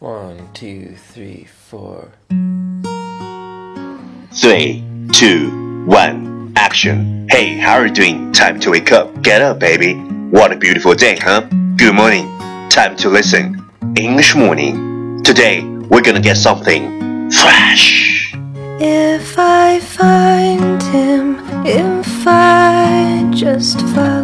One, two, three, four. Three, two, one, action. Hey, how are you doing? Time to wake up. Get up, baby. What a beautiful day, huh? Good morning. Time to listen. English morning. Today, we're gonna get something fresh. If I find him, if I just follow,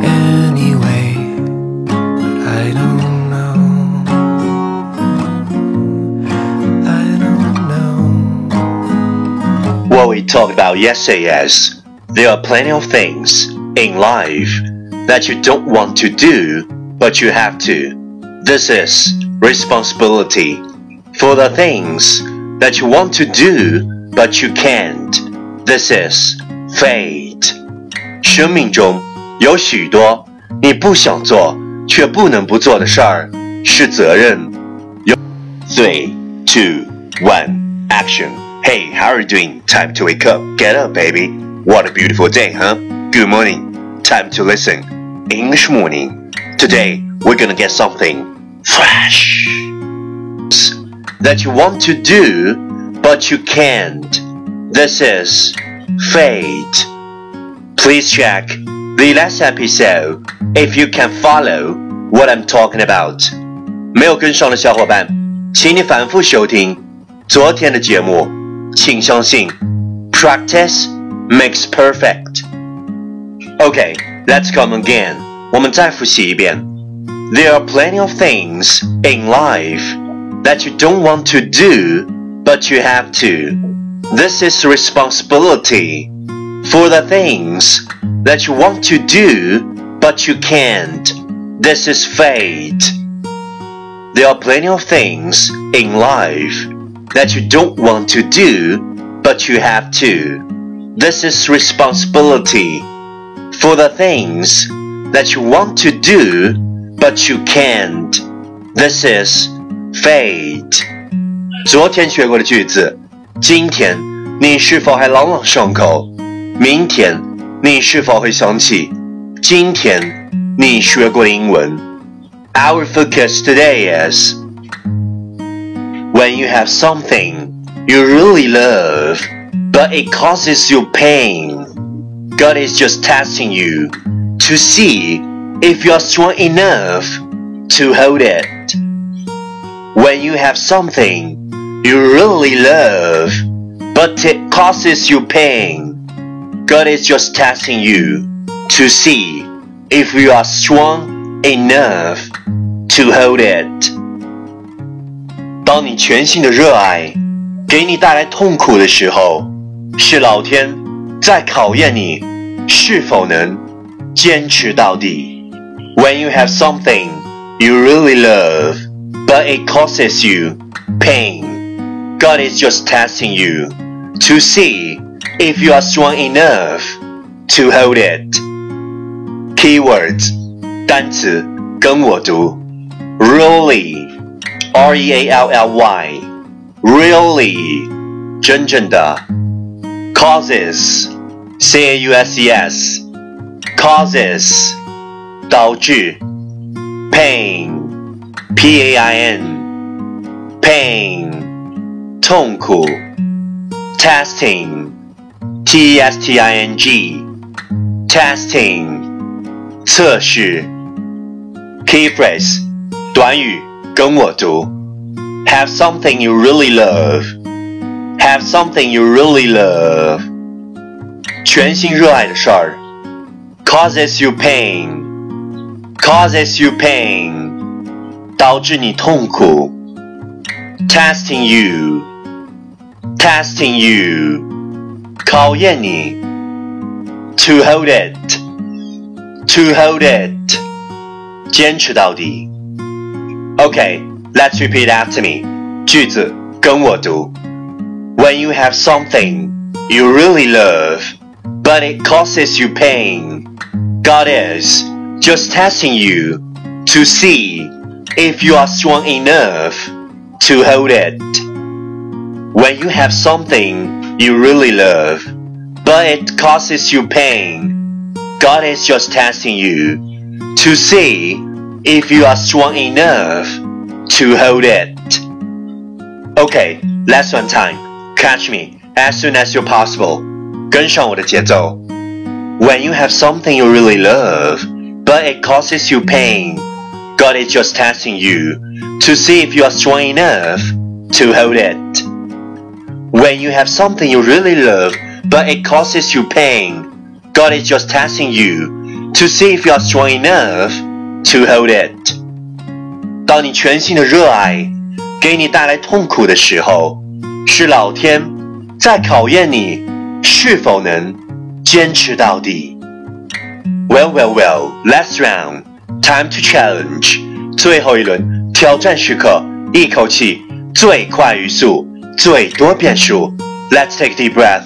know. What we talked about yesterday is there are plenty of things in life that you don't want to do, but you have to. This is responsibility. For the things that you want to do, but you can't, this is fate. 生命中有许多你不想做却不能不做的事儿，是责任。有 Three, two, one, action. Hey, how are you doing? Time to wake up. Get up, baby. What a beautiful day, huh? Good morning. Time to listen. English morning. Today, we're gonna get something fresh. That you want to do, but you can't. This is fate. Please check the last episode if you can follow what I'm talking about. 没有跟上的小伙伴，请你反复收听昨天的节目。 请相信，practice makes perfect。Okay, let's come again. 我们再复习一遍。There are plenty of things in life that you don't want to do, but you have to. This is responsibility. For the things that you want to do, but you can't. This is fate. There are plenty of things in life that you don't want to do, but you have to. This is responsibility. For the things that you want to do, but you can't. This is fate. 昨天学过的句子，今天你是否还朗朗上口？明天你是否会想起今天你学过的英文？Our focus today is when you have something you really love, but it causes you pain. God is just testing you to see if you are strong enough to hold it. When you have something you really love, but it causes you pain, God is just testing you to see if you are strong enough to hold it. 当你全心的热爱给你带来痛苦的时候，是老天在考验你是否能坚持到底。When you have something you really love, but it causes you pain, God is just testing you to see if you are strong enough to hold it. Keywords 单词跟我读，really。 R E A L L Y, really 真正的 causes C A U S E S causes 导致，pain，p a i n，pain，痛苦，testing，t e s t i n g，testing，测试，key phrase，短语， 跟我读，have something you really love，have something you really love，全心热爱的事儿。causes you pain, causes you pain，导致你痛苦。testing you, testing you，考验你。to hold it, to hold it，坚持到底。 Okay, let's repeat after me. 句子跟我读。When you have something you really love, but it causes you pain. God is just testing you to see if you are strong enough to hold it. When you have something you really love, but it causes you pain, God is just testing you to see if you are strong enough to hold it. Okay, last one time. Catch me as soon as you're possible. 跟上我的节奏。when you have something you really love, but it causes you pain, God is just testing you to see if you are strong enough to hold it. When you have something you really love, but it causes you pain, God is just testing you to see if you are strong enough to hold it. 当你全新的热爱给你带来痛苦的时候，是老天在考验你是否能。坚持到底。Well, well, well, last round, time to challenge. 最后一轮挑战时刻，一口气最快语速，最多变数。Let's take a deep breath.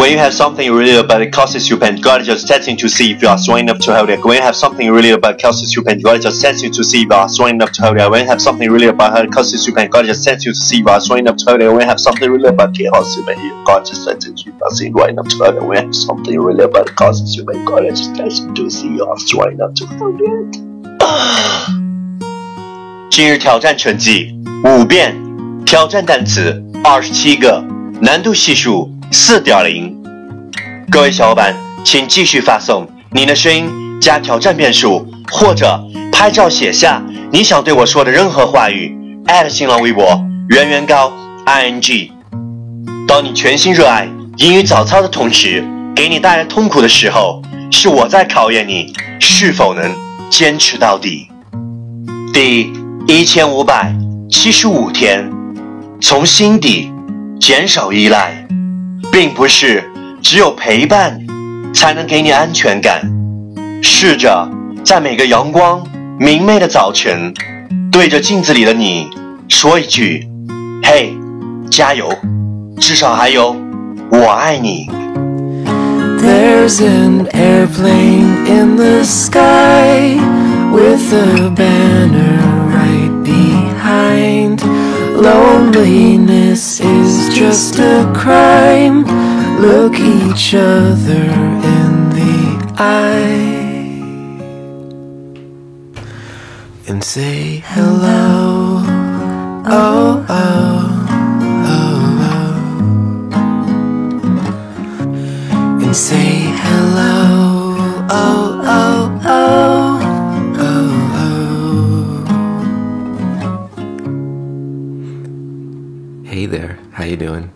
When you have something you really about it causes you pain, God is just testing to see if you are strong enough to hold it. When you have something you really about it causes you pain, God is just testing to see if you are strong enough to hold it. When you have something really about it causes you pain, God is just testing to see if you are strong enough to hold it. When you have something really about it causes you pain, God is just testing to see if you are strong enough to hold it. When you have something really about it causes you pain, God is just testing to see if you are strong enough to hold it. 今日挑战成绩五遍，挑战单词二十七个，难度系数 四点零，各位小伙伴，请继续发送您的声音加挑战变数，或者拍照写下你想对我说的任何话语，艾特新浪微博圆圆高 i n g。当你全心热爱英语早操的同时，给你带来痛苦的时候，是我在考验你是否能坚持到底。第一千五百七十五天，从心底减少依赖。并不是只有陪伴才能给你安全感。试着在每个阳光明媚的早晨，对着镜子里的你说一句：“嘿，加油！至少还有我爱你。” There's an airplane in the sky with a banner right behind. Loneliness is just a crime. Look each other in the eye and say hello. Oh, oh, oh, oh. And say hello. Oh, oh, oh. oh, oh. Hey there, how you doing?